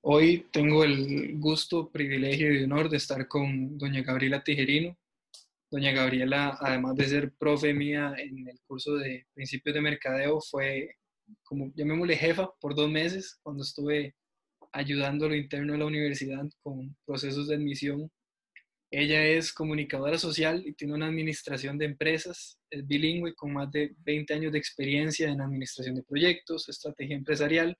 Hoy tengo el gusto, privilegio y honor de estar con doña Gabriela Tijerino. Doña Gabriela, además de ser profe mía en el curso de principios de mercadeo, fue, como llamémosle jefa, por dos meses cuando estuve ayudando a lo interno de la universidad con procesos de admisión. Ella es comunicadora social y tiene una administración de empresas, es bilingüe con más de 20 años de experiencia en administración de proyectos, estrategia empresarial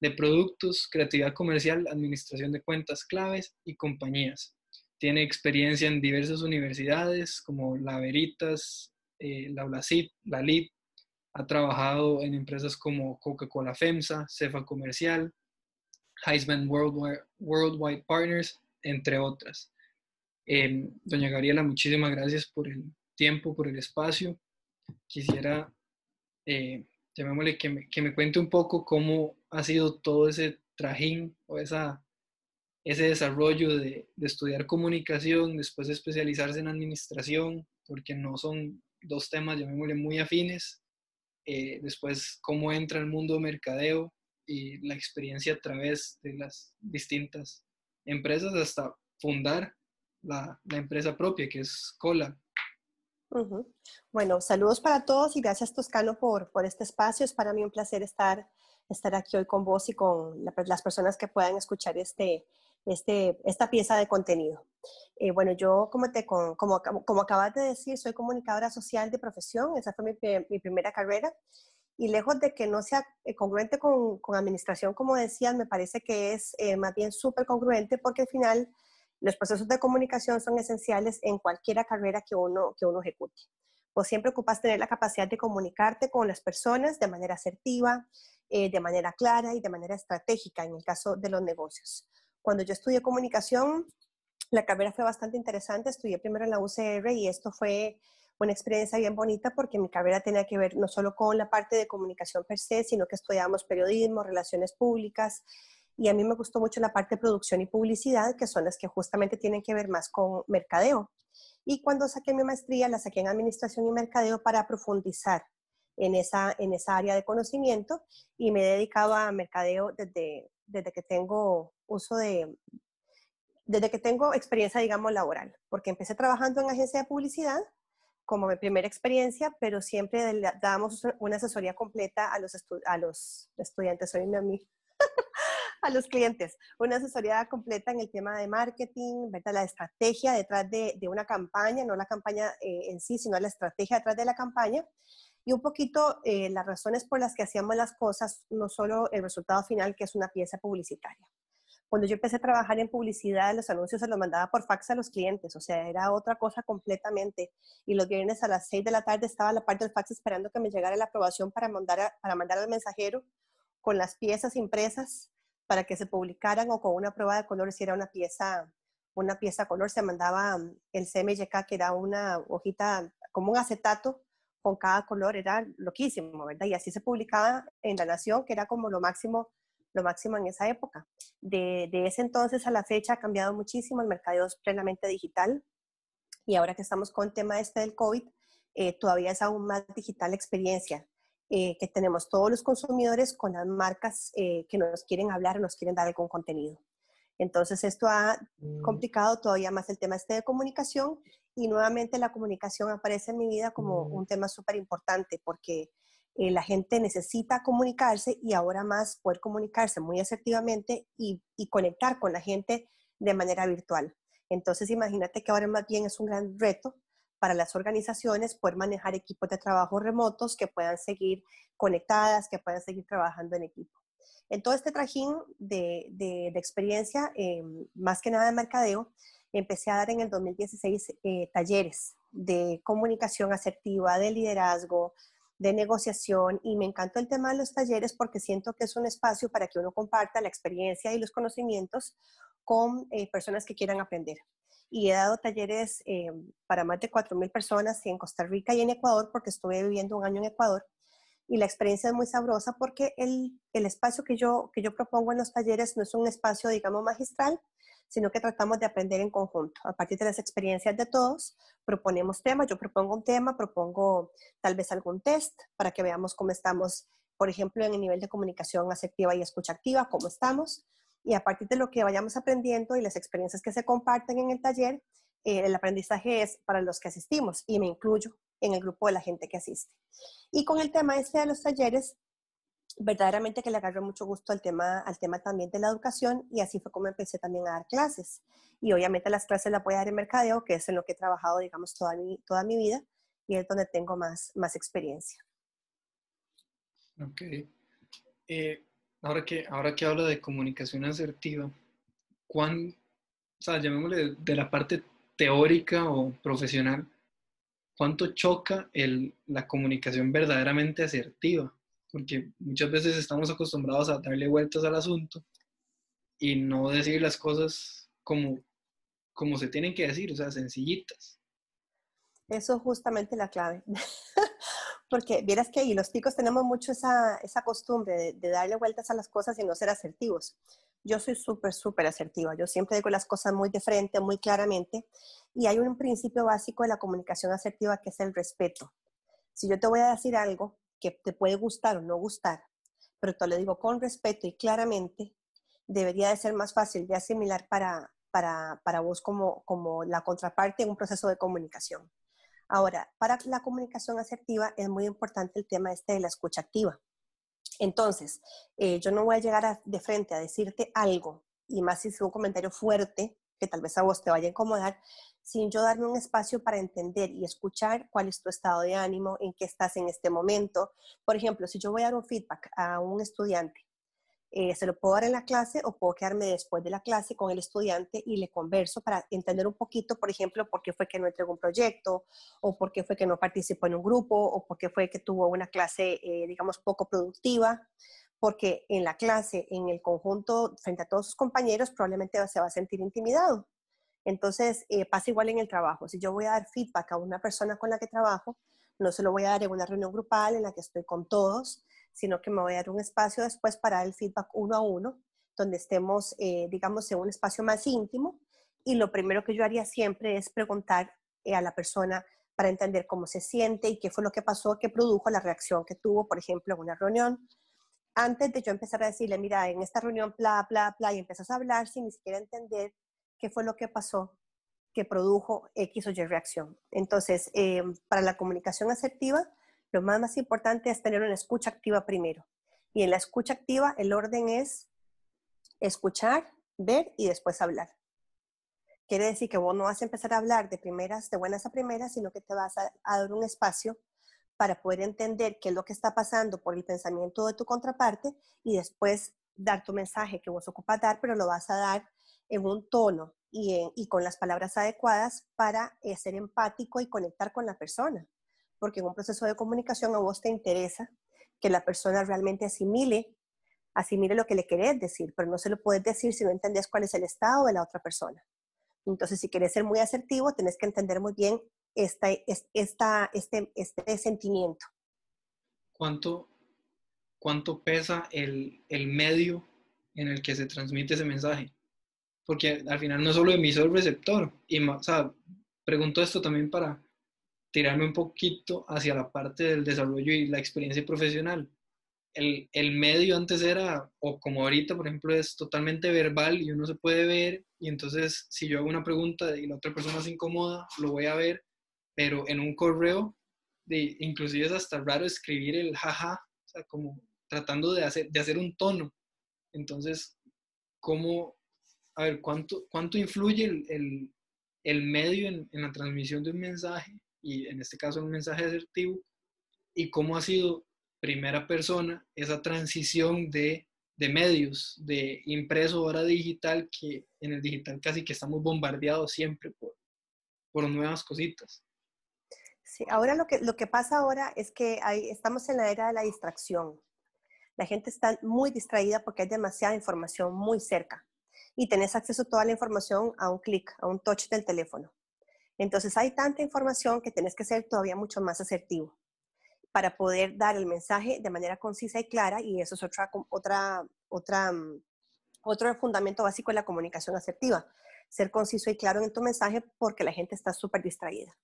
de productos, creatividad comercial, administración de cuentas claves y compañías. Tiene experiencia en diversas universidades como la Veritas, eh, la ULACIT, la LID. Ha trabajado en empresas como Coca-Cola FEMSA, Cefa Comercial, Heisman Worldwide, Worldwide Partners, entre otras. Em, doña Gabriela, muchísimas gracias por el tiempo, por el espacio. Quisiera eh, llamémosle, que me, que me cuente un poco cómo ha sido todo ese trajín o esa, ese desarrollo de, de, estudiar comunicación, después de especializarse en administración, porque no son dos temas, llamémosle, muy afines. Eh, después, cómo entra el mundo mercadeo y la experiencia a través de las distintas empresas hasta fundar la, la empresa propia, que es Cola. Bueno, saludos para todos y gracias Toscano por, por este espacio. Es para mí un placer estar, estar aquí hoy con vos y con las personas que puedan escuchar este, este, esta pieza de contenido. Eh, bueno, yo, como, te, como, como, acabas de decir, soy comunicadora social de profesión, esa fue mi, mi primera carrera. Y lejos de que no sea eh, congruente con, con administración, como decías, me parece que es eh, más bien súper congruente porque al final los procesos de comunicación son esenciales en cualquier carrera que uno, que uno ejecute. Vos siempre ocupas tener la capacidad de comunicarte con las personas de manera asertiva, eh, de manera clara y de manera estratégica en el caso de los negocios. Cuando yo estudié comunicación, la carrera fue bastante interesante. Estudié primero en la UCR y esto fue una experiencia bien bonita porque mi carrera tenía que ver no solo con la parte de comunicación per se, sino que estudiábamos periodismo, relaciones públicas, y a mí me gustó mucho la parte de producción y publicidad, que son las que justamente tienen que ver más con mercadeo. Y cuando saqué mi maestría, la saqué en administración y mercadeo para profundizar en esa, en esa área de conocimiento y me he dedicado a mercadeo desde, desde que tengo uso de, desde que tengo experiencia, digamos, laboral, porque empecé trabajando en agencia de publicidad como mi primera experiencia, pero siempre dábamos una asesoría completa a los, a los estudiantes, soy mi amigo a los clientes. Una asesoría completa en el tema de marketing, ¿verdad? la estrategia detrás de, de una campaña, no la campaña eh, en sí, sino la estrategia detrás de la campaña. Y un poquito eh, las razones por las que hacíamos las cosas, no solo el resultado final, que es una pieza publicitaria. Cuando yo empecé a trabajar en publicidad, los anuncios se los mandaba por fax a los clientes, o sea, era otra cosa completamente. Y los viernes a las 6 de la tarde estaba la parte del fax esperando que me llegara la aprobación para mandar, para mandar al mensajero con las piezas impresas para que se publicaran o con una prueba de color si era una pieza, una pieza color, se mandaba mm, el CMYK, que era una hojita como un acetato con cada color, era loquísimo, ¿verdad? Y así se publicaba en La Nación, que era como lo máximo, lo máximo en esa época. De, de ese entonces a la fecha ha cambiado muchísimo, el mercado es plenamente digital y ahora que estamos con el tema este del COVID, eh, todavía es aún más digital la experiencia. Eh, que tenemos todos los consumidores con las marcas eh, que nos quieren hablar o nos quieren dar algún contenido. Entonces, esto ha mm. complicado todavía más el tema este de comunicación y nuevamente la comunicación aparece en mi vida como mm. un tema súper importante porque eh, la gente necesita comunicarse y ahora más poder comunicarse muy asertivamente y, y conectar con la gente de manera virtual. Entonces, imagínate que ahora más bien es un gran reto para las organizaciones poder manejar equipos de trabajo remotos que puedan seguir conectadas, que puedan seguir trabajando en equipo. En todo este trajín de, de, experiencia, eh, más que nada de mercadeo, empecé a dar en el 2016 eh, talleres de comunicación asertiva, de liderazgo, de negociación y me encantó el tema de los talleres porque siento que es un espacio para que uno comparta la experiencia y los conocimientos con eh, personas que quieran aprender y he dado talleres eh, para más de 4.000 personas en Costa Rica y en Ecuador porque estuve viviendo un año en Ecuador y la experiencia es muy sabrosa porque el, el, espacio que yo, que yo propongo en los talleres no es un espacio, digamos, magistral, sino que tratamos de aprender en conjunto. A partir de las experiencias de todos, proponemos temas, yo propongo un tema, propongo tal vez algún test para que veamos cómo estamos, por ejemplo, en el nivel de comunicación asertiva y escucha activa, cómo estamos y a partir de lo que vayamos aprendiendo y las experiencias que se comparten en el taller, eh, el aprendizaje es para los que asistimos y me incluyo en el grupo de la gente que asiste. Y con el tema este de los talleres, verdaderamente que le agarré mucho gusto al tema, al tema también de la educación y así fue como empecé también a dar clases. Y obviamente las clases las voy a dar en mercadeo, que es en lo que he trabajado, digamos, toda mi, toda mi vida y es donde tengo más, más experiencia. Ok. Eh, ahora, que, ahora que hablo de comunicación asertiva, ¿cuán, o sea, llamémosle de la parte teórica o profesional, ¿cuánto choca el, la comunicación verdaderamente asertiva? Porque muchas veces estamos acostumbrados a darle vueltas al asunto y no decir las cosas como, como se tienen que decir, o sea, sencillitas. Eso es justamente la clave. Porque vieras que ahí los chicos tenemos mucho esa, esa costumbre de, darle vueltas a las cosas y no ser asertivos. Yo soy súper, súper asertiva. Yo siempre digo las cosas muy de frente, muy claramente. Y hay un principio básico de la comunicación asertiva que es el respeto. Si yo te voy a decir algo que te puede gustar o no gustar, pero te lo digo con respeto y claramente, debería de ser más fácil de asimilar para, para, para vos como, como la contraparte en un proceso de comunicación. Ahora, para la comunicación asertiva es muy importante el tema este de la escucha activa. Entonces, eh, yo no voy a llegar de frente a decirte algo, y más si es un comentario fuerte, que tal vez a vos te vaya a incomodar, sin yo darme un espacio para entender y escuchar cuál es tu estado de ánimo, en qué estás en este momento. Por ejemplo, si yo voy a dar un feedback a un estudiante eh, se lo puedo dar en la clase o puedo quedarme después de la clase con el estudiante y le converso para entender un poquito, por ejemplo, por qué fue que no entregó un proyecto o por qué fue que no participó en un grupo o por qué fue que tuvo una clase, eh, digamos, poco productiva, porque en la clase, en el conjunto, frente a todos sus compañeros, probablemente se va a sentir intimidado. Entonces, eh, pasa igual en el trabajo. Si yo voy a dar feedback a una persona con la que trabajo, no se lo voy a dar en una reunión grupal en la que estoy con todos, sino que me voy a dar un espacio después para el feedback uno a uno, donde estemos, eh, digamos, en un espacio más íntimo. Y lo primero que yo haría siempre es preguntar eh, a la persona para entender cómo se siente y qué fue lo que pasó, qué produjo la reacción que tuvo, por ejemplo, en una reunión. Antes de yo empezar a decirle, mira, en esta reunión, bla, bla, bla, y empiezas a hablar sin ni siquiera entender qué fue lo que pasó que produjo X o Y reacción. Entonces, eh, para la comunicación asertiva, lo más, importante es tener una escucha activa primero. Y en la escucha activa el orden es escuchar, ver y después hablar. Quiere decir que vos no vas a empezar a hablar de primeras, de buenas a primeras, sino que te vas a, dar un espacio para poder entender qué es lo que está pasando por el pensamiento de tu contraparte y después dar tu mensaje que vos ocupas dar, pero lo vas a dar en un tono y, y con las palabras adecuadas para eh, ser empático y conectar con la persona porque en un proceso de comunicación a vos te interesa que la persona realmente asimile, asimile lo que le querés decir, pero no se lo puedes decir si no entendés cuál es el estado de la otra persona. Entonces, si quieres ser muy asertivo, tenés que entender muy bien esta, esta, este, este sentimiento. ¿Cuánto, cuánto pesa el, el medio en el que se transmite ese mensaje? Porque al final no solo emisor-receptor. Y, o sea, pregunto esto también para, tirarme un poquito hacia la parte del desarrollo y la experiencia profesional. El, el, medio antes era, o como ahorita, por ejemplo, es totalmente verbal y uno se puede ver, y entonces si yo hago una pregunta y la otra persona se incomoda, lo voy a ver, pero en un correo, de, inclusive es hasta raro escribir el jaja, o sea, como tratando de hacer, de hacer un tono. Entonces, ¿cómo, a ver, cuánto, cuánto influye el, el, el medio en, en la transmisión de un mensaje y en este caso un mensaje asertivo, y cómo ha sido primera persona esa transición de, de medios, de impreso ahora digital, que en el digital casi que estamos bombardeados siempre por, por nuevas cositas. Sí, ahora lo que, lo que pasa ahora es que hay, estamos en la era de la distracción. La gente está muy distraída porque hay demasiada información muy cerca y tenés acceso a toda la información a un clic, a un touch del teléfono. Entonces hay tanta información que tienes que ser todavía mucho más asertivo para poder dar el mensaje de manera concisa y clara y eso es otra, otra, otra, mm, otro fundamento básico de la comunicación asertiva, ser conciso y claro en tu mensaje porque la gente está súper distraída.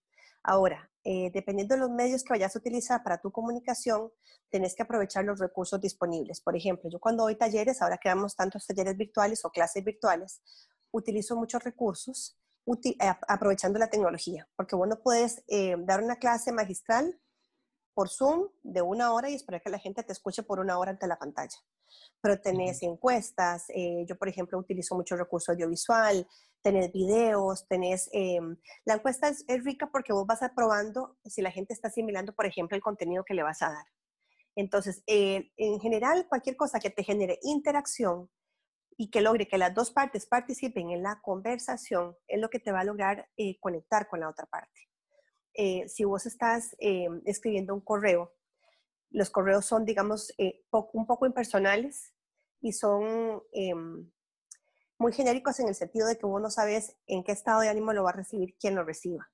Ahora, eh, dependiendo de los medios que vayas a utilizar para tu comunicación, tenés que aprovechar los recursos disponibles. Por ejemplo, yo cuando doy talleres, ahora que damos tantos talleres virtuales o clases virtuales, utilizo muchos recursos eh, aprovechando la tecnología, porque vos no puedes eh, dar una clase magistral por Zoom de una hora y esperar que la gente te escuche por una hora ante la pantalla. Pero tenés encuestas, yo por ejemplo utilizo mucho recurso audiovisual, tenés videos, tenés... Em, la encuesta es, rica porque vos vas probando si la gente está asimilando, por ejemplo, el contenido que le vas a dar. Entonces, eh, en general, cualquier cosa que te genere interacción y que logre que las dos partes participen en la conversación es lo que te va a lograr eh, conectar con la otra parte. Eh, si vos estás em, escribiendo un correo, los correos son, digamos, un poco impersonales y son muy genéricos en el sentido de que vos no sabes en qué estado de ánimo lo va a recibir quien lo reciba.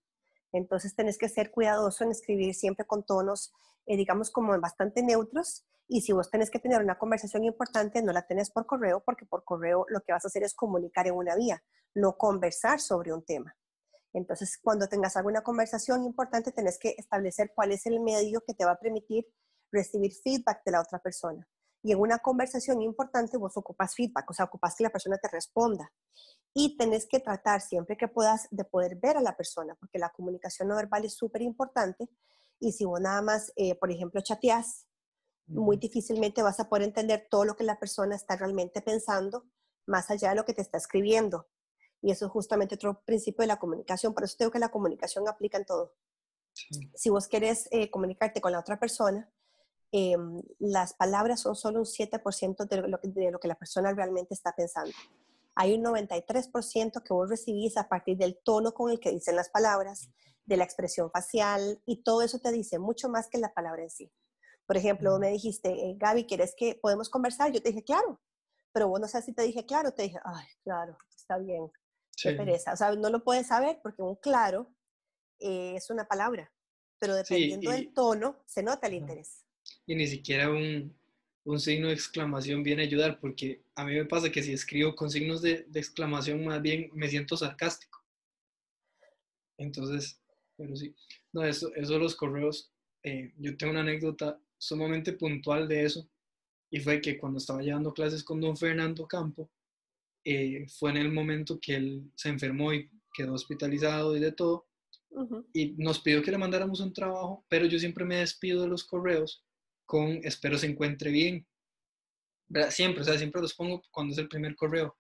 Entonces tenés que ser cuidadoso en escribir siempre con tonos, eh, digamos, como bastante neutros. Y si vos tenés que tener una conversación importante, no la tenés por correo, porque por correo lo que vas a hacer es comunicar en una vía, no conversar sobre un tema. Entonces, cuando tengas alguna conversación importante, tenés que establecer cuál es el medio que te va a permitir recibir feedback de la otra persona. Y en una conversación importante vos ocupas feedback, o sea, ocupas que la persona te responda. Y tenés que tratar siempre que puedas de poder ver a la persona, porque la comunicación no verbal es súper importante. Y si vos nada más, eh, por ejemplo, chateás, muy difícilmente vas a poder entender todo lo que la persona está realmente pensando, más allá de lo que te está escribiendo. Y eso es justamente otro principio de la comunicación. Por eso tengo que la comunicación aplica en todo. Si vos querés eh, comunicarte con la otra persona, Em, las palabras son solo un 7% de lo, que, de lo que la persona realmente está pensando. Hay un 93% que vos recibís a partir del tono con el que dicen las palabras, de la expresión facial, y todo eso te dice mucho más que la palabra en sí. Por ejemplo, me dijiste, eh, Gaby, ¿quieres que podemos conversar? Yo te dije, claro, pero vos no sé si te dije claro, te dije, ay, claro, está bien, qué pereza. O sea, no lo puedes saber porque un claro eh, es una palabra, pero dependiendo del tono, se nota el interés y ni siquiera un, un, signo de exclamación viene a ayudar, porque a mí me pasa que si escribo con signos de, de exclamación, más bien me siento sarcástico. Entonces, pero sí, no, eso, eso los correos, eh, yo tengo una anécdota sumamente puntual de eso, y fue que cuando estaba llevando clases con don Fernando Campo, eh, fue en el momento que él se enfermó y quedó hospitalizado y de todo, y nos pidió que le mandáramos un trabajo, pero yo siempre me despido de los correos con espero se encuentre bien. Siempre, o sea, siempre los pongo cuando es el primer correo.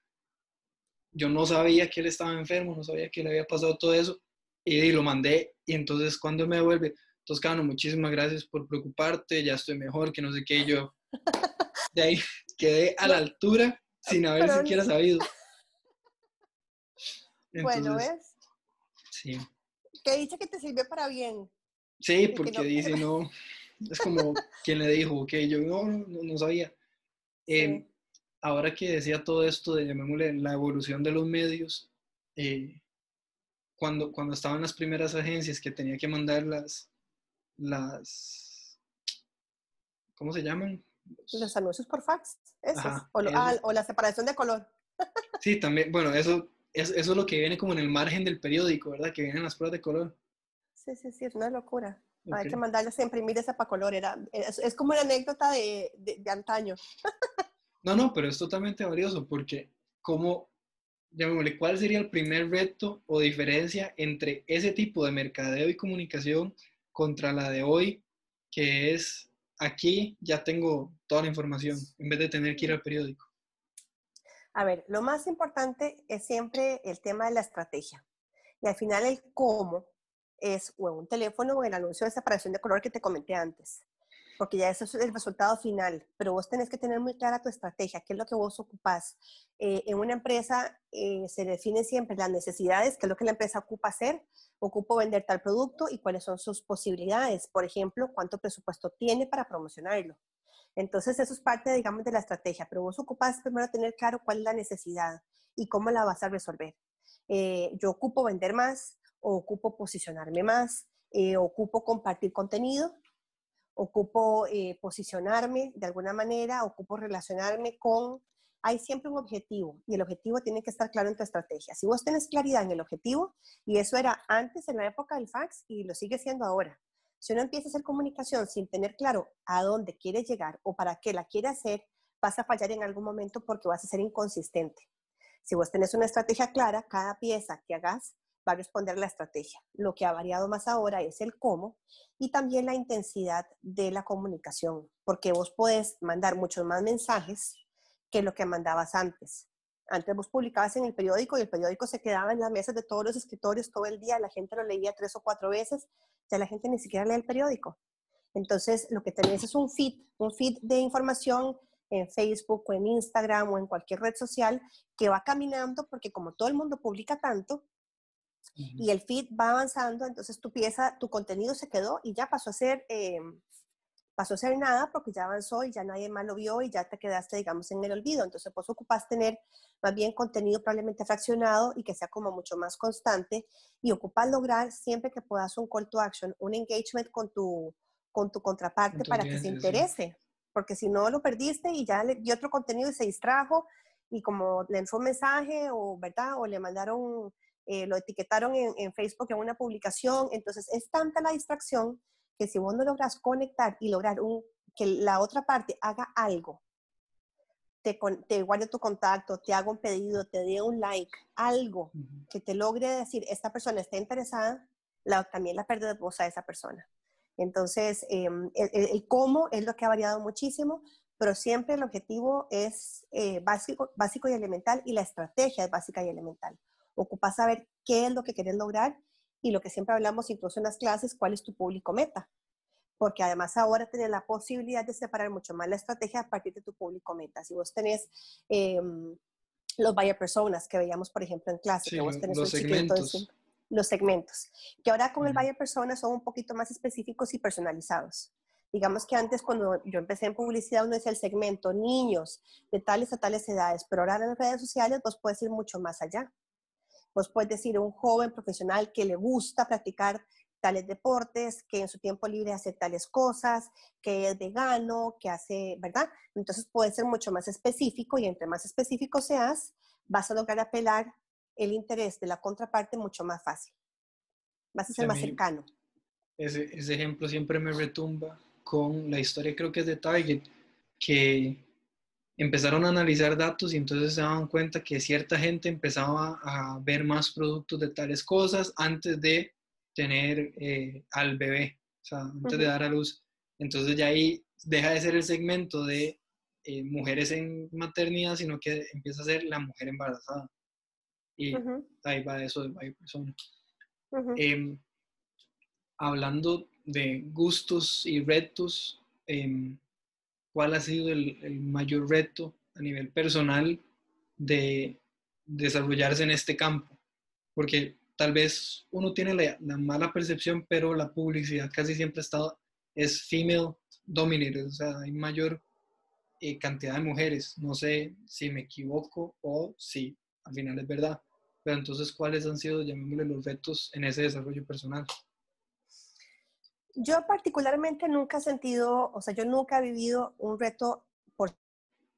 Yo no sabía que él estaba enfermo, no sabía que le había pasado todo eso y, lo mandé y entonces cuando me devuelve, Toscano, muchísimas gracias por preocuparte, ya estoy mejor, que no sé qué, yo de ahí quedé a la altura sin haber siquiera sabido. bueno, ¿ves? Sí. Que dice que te sirve para bien. Sí, porque dice, no, es como quien le dijo, que yo no, no, sabía. Em, ahora que decía todo esto de, llamémosle, la evolución de los medios, eh, cuando, cuando estaban las primeras agencias que tenía que mandar las, las ¿cómo se llaman? Los anuncios por fax, o, ah, o, la separación de color. sí, también, bueno, eso, eso, eso es lo que viene como en el margen del periódico, ¿verdad? Que vienen las pruebas de color. Sí, sí, sí, es una locura. Hay que mandarles a imprimir esa para color. Era, es, como una anécdota de, de, antaño. no, no, pero es totalmente valioso porque como, llamémosle, ¿cuál sería el primer reto o diferencia entre ese tipo de mercadeo y comunicación contra la de hoy, que es aquí ya tengo toda la información en vez de tener que ir al periódico? A ver, lo más importante es siempre el tema de la estrategia. Y al final el cómo es o en un teléfono o en el anuncio de separación de color que te comenté antes, porque ya eso es el resultado final, pero vos tenés que tener muy clara tu estrategia, qué es lo que vos ocupás. Eh, en una empresa eh, se define siempre las necesidades, qué es lo que la empresa ocupa hacer, ocupo vender tal producto y cuáles son sus posibilidades, por ejemplo, cuánto presupuesto tiene para promocionarlo. Entonces, eso es parte, digamos, de la estrategia, pero vos ocupás primero tener claro cuál es la necesidad y cómo la vas a resolver. Eh, yo ocupo vender más, ocupo posicionarme más, eh, ocupo compartir contenido, ocupo eh, posicionarme de alguna manera, ocupo relacionarme con hay siempre un objetivo y el objetivo tiene que estar claro en tu estrategia. Si vos tenés claridad en el objetivo, y eso era antes en la época del fax y lo sigue siendo ahora, si uno empieza a hacer comunicación sin tener claro a dónde quiere llegar o para qué la quiere hacer, vas a fallar en algún momento porque vas a ser inconsistente. Si vos tenés una estrategia clara, cada pieza que hagas va a responder la estrategia. Lo que ha variado más ahora es el cómo y también la intensidad de la comunicación, porque vos podés mandar muchos más mensajes que lo que mandabas antes. Antes vos publicabas en el periódico y el periódico se quedaba en las mesas de todos los escritorios todo el día, la gente lo leía tres o cuatro veces, ya la gente ni siquiera lee el periódico. Entonces, lo que tenés es un feed, un feed de información en Facebook o en Instagram o en cualquier red social que va caminando porque como todo el mundo publica tanto y el feed va avanzando, entonces tu pieza, tu contenido se quedó y ya pasó a ser em, pasó a ser nada porque ya avanzó y ya nadie más lo vio y ya te quedaste, digamos, en el olvido. Entonces, vos ocupas tener más bien contenido probablemente fraccionado y que sea como mucho más constante y ocupas lograr siempre que puedas un call to action, un engagement con tu, con tu contraparte para que se interese. Porque si no lo perdiste y ya le dio otro contenido y se distrajo y como le entró un mensaje o, ¿verdad? O le mandaron, eh, lo etiquetaron en, en Facebook en una publicación. Entonces, es tanta la distracción que si vos no logras conectar y lograr un, que la otra parte haga algo, te, te guarde tu contacto, te haga un pedido, te dé un like, algo que te logre decir, esta persona está interesada, la, también la pérdida de voz a esa persona. Entonces, em, el, cómo es lo que ha variado muchísimo, pero siempre el objetivo es eh, básico, básico y elemental y la estrategia es básica y elemental. Ocupa saber qué es lo que quieres lograr y lo que siempre hablamos incluso en las clases, cuál es tu público meta. Porque además ahora tienes la posibilidad de separar mucho más la estrategia a partir de tu público meta. Si vos tenés em, los buyer personas que veíamos, por ejemplo, en clase, que vos tenés los segmentos. los segmentos, que ahora con el buyer persona son un poquito más específicos y personalizados. Digamos que antes cuando yo empecé en publicidad uno decía el segmento niños de tales a tales edades, pero ahora en las redes sociales vos puedes ir mucho más allá. Vos puedes decir un joven profesional que le gusta practicar tales deportes, que en su tiempo libre hace tales cosas, que es vegano, que hace, ¿verdad? Entonces puede ser mucho más específico y entre más específico seas, vas a lograr apelar el interés de la contraparte mucho más fácil. Vas a ser más cercano. Ese, ese ejemplo siempre me retumba con la historia, creo que es de Target, que empezaron a analizar datos y entonces se daban cuenta que cierta gente empezaba a ver más productos de tales cosas antes de tener eh, al bebé, o sea, antes de dar a luz. Entonces ya ahí deja de ser el segmento de eh, mujeres en maternidad, sino que empieza a ser la mujer embarazada. Y ahí va eso de varias personas. Em, hablando de gustos y retos, em, ¿cuál ha sido el, mayor reto a nivel personal de desarrollarse en este campo? Porque tal vez uno tiene la, mala percepción, pero la publicidad casi siempre estado, es female dominated, o sea, hay mayor eh, cantidad de mujeres. No sé si me equivoco o si al final es verdad. Pero entonces, ¿cuáles han sido, llamémosle, los retos en ese desarrollo personal? Yo particularmente nunca he sentido, o sea, yo nunca he vivido un reto por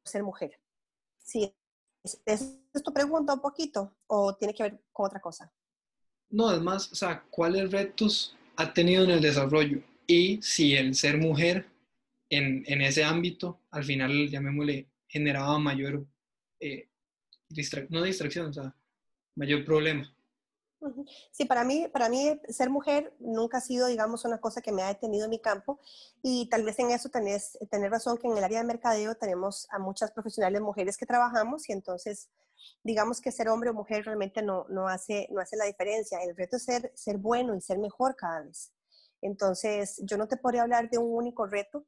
ser mujer. Sí, ¿es, es tu pregunta un poquito o tiene que ver con otra cosa? No, además, o sea, ¿cuáles retos ha tenido en el desarrollo? Y si el ser mujer en, en ese ámbito, al final, llamémosle, generaba mayor, eh, no distracción, o sea, mayor problema. Sí, para mí, para mí ser mujer nunca ha sido, digamos, una cosa que me ha detenido en mi campo y tal vez en eso tenés, tener razón que en el área de mercadeo tenemos a muchas profesionales mujeres que trabajamos y entonces digamos que ser hombre o mujer realmente no, no, hace, no hace la diferencia. El reto es ser, ser bueno y ser mejor cada vez. Entonces, yo no te podría hablar de un único reto,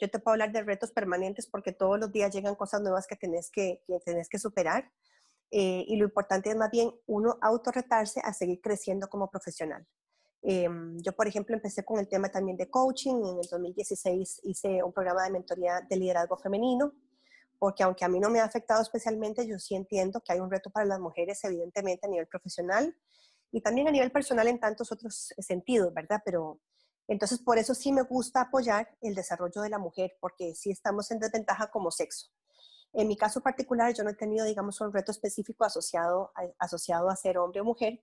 yo te puedo hablar de retos permanentes porque todos los días llegan cosas nuevas que tenés que, que, tenés que superar. Eh, y lo importante es más bien uno autorretarse a seguir creciendo como profesional. Em, yo, por ejemplo, empecé con el tema también de coaching. En el 2016 hice un programa de mentoría de liderazgo femenino, porque aunque a mí no me ha afectado especialmente, yo sí entiendo que hay un reto para las mujeres, evidentemente, a nivel profesional y también a nivel personal en tantos otros sentidos, ¿verdad? Pero entonces, por eso sí me gusta apoyar el desarrollo de la mujer, porque sí estamos en desventaja como sexo. En mi caso particular, yo no he tenido, digamos, un reto específico asociado a, asociado a ser hombre o mujer,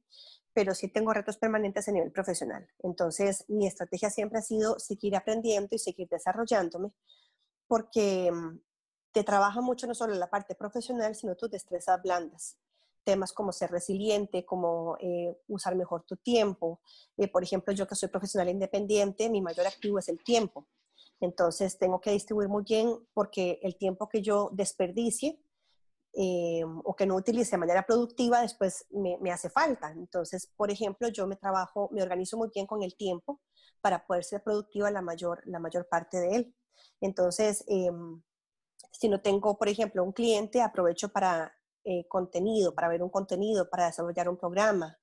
pero sí tengo retos permanentes a nivel profesional. Entonces, mi estrategia siempre ha sido seguir aprendiendo y seguir desarrollándome, porque mm, te trabaja mucho no solo la parte profesional, sino tus destrezas blandas. Temas como ser resiliente, como eh, usar mejor tu tiempo. Eh, por ejemplo, yo que soy profesional independiente, mi mayor activo es el tiempo. Entonces, tengo que distribuir muy bien porque el tiempo que yo desperdicie eh, o que no utilice de manera productiva, después me, hace falta. Entonces, por ejemplo, yo me trabajo, me organizo muy bien con el tiempo para poder ser productiva la mayor, la mayor parte de él. Entonces, em, si no tengo, por ejemplo, un cliente, aprovecho para eh, contenido, para ver un contenido, para desarrollar un programa,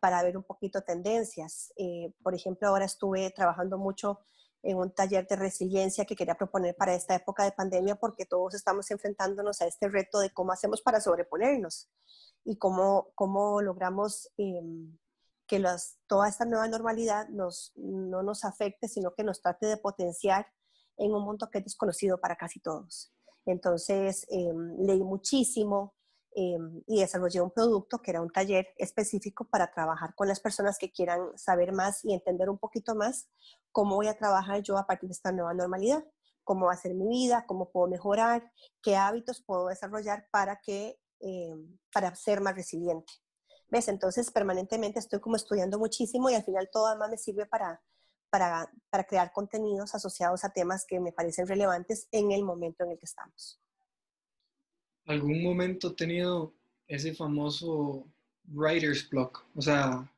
para ver un poquito tendencias. Eh, por ejemplo, ahora estuve trabajando mucho en un taller de resiliencia que quería proponer para esta época de pandemia porque todos estamos enfrentándonos a este reto de cómo hacemos para sobreponernos y cómo, cómo logramos em, que las, toda esta nueva normalidad nos, no nos afecte, sino que nos trate de potenciar en un mundo que es desconocido para casi todos. Entonces, em, leí muchísimo em, y desarrollé un producto que era un taller específico para trabajar con las personas que quieran saber más y entender un poquito más cómo voy a trabajar yo a partir de esta nueva normalidad, cómo va a ser mi vida, cómo puedo mejorar, qué hábitos puedo desarrollar para, que, em, para ser más resiliente. ¿Ves? Entonces, permanentemente estoy como estudiando muchísimo y al final todo además me sirve para para, para crear contenidos asociados a temas que me parecen relevantes en el momento en el que estamos. ¿Algún momento tenido ese famoso writer's block? O sea,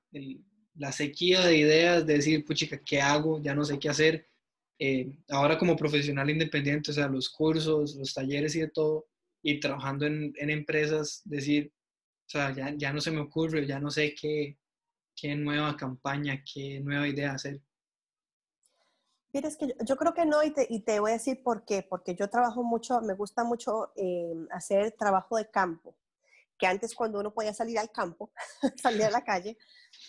la sequía de ideas, de decir, puchica, ¿qué hago? Ya no sé qué hacer. Eh, ahora como profesional independiente, o sea, los cursos, los talleres y de todo, y trabajando en, en empresas, decir, o sea, ya, ya, no se me ocurre, ya no sé qué, qué nueva campaña, qué nueva idea hacer. Mira, que yo, creo que no y te, y te, voy a decir por qué. Porque yo trabajo mucho, me gusta mucho eh, hacer trabajo de campo. Que antes cuando uno podía salir al campo, salir a la calle,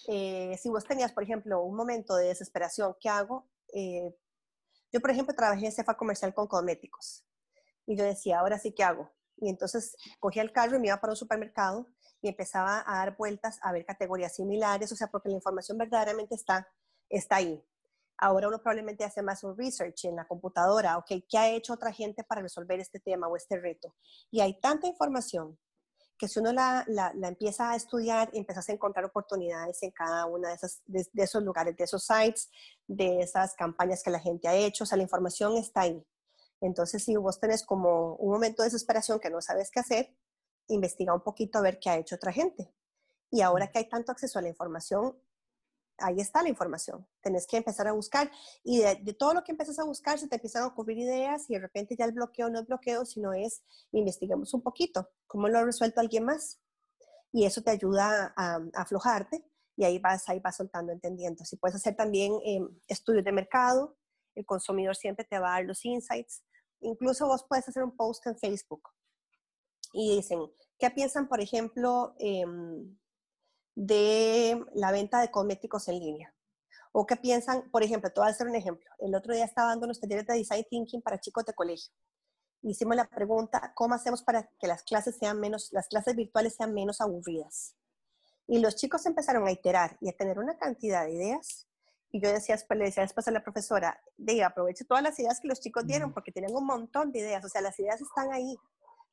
eh, si vos tenías, por ejemplo, un momento de desesperación, ¿qué hago? Eh, yo, por ejemplo, trabajé en cefa comercial con cosméticos. Y yo decía, ahora sí, ¿qué hago? Y entonces cogía el carro y me iba para un supermercado y empezaba a dar vueltas a ver categorías similares, o sea, porque la información verdaderamente está, está ahí. Ahora uno probablemente hace más un research en la computadora, ok, ¿qué ha hecho otra gente para resolver este tema o este reto? Y hay tanta información que si uno la, la, empieza a estudiar, empiezas a encontrar oportunidades en cada uno de, de, esos lugares, de esos sites, de esas campañas que la gente ha hecho, o sea, la información está ahí. Entonces, si vos tenés como un momento de desesperación que no sabes qué hacer, investiga un poquito a ver qué ha hecho otra gente. Y ahora que hay tanto acceso a la información, ahí está la información. Tenés que empezar a buscar y de, todo lo que empiezas a buscar se te empiezan a ocurrir ideas y de repente ya el bloqueo no es bloqueo, sino es investiguemos un poquito cómo lo ha resuelto alguien más. Y eso te ayuda a, aflojarte y ahí vas, ahí vas soltando, entendiendo. Si puedes hacer también em, estudios de mercado, el consumidor siempre te va a dar los insights. Incluso vos puedes hacer un post en Facebook y dicen, ¿qué piensan, por ejemplo, eh, de la venta de cosméticos en línea. ¿O qué piensan? Por ejemplo, te voy a hacer un ejemplo. El otro día estaba dando unos talleres de Design Thinking para chicos de colegio. Hicimos la pregunta, ¿cómo hacemos para que las clases sean menos, las clases virtuales sean menos aburridas? Y los chicos empezaron a iterar y a tener una cantidad de ideas. Y yo decía, después, le decía después a la profesora, de aproveche todas las ideas que los chicos dieron, porque tienen un montón de ideas. O sea, las ideas están ahí.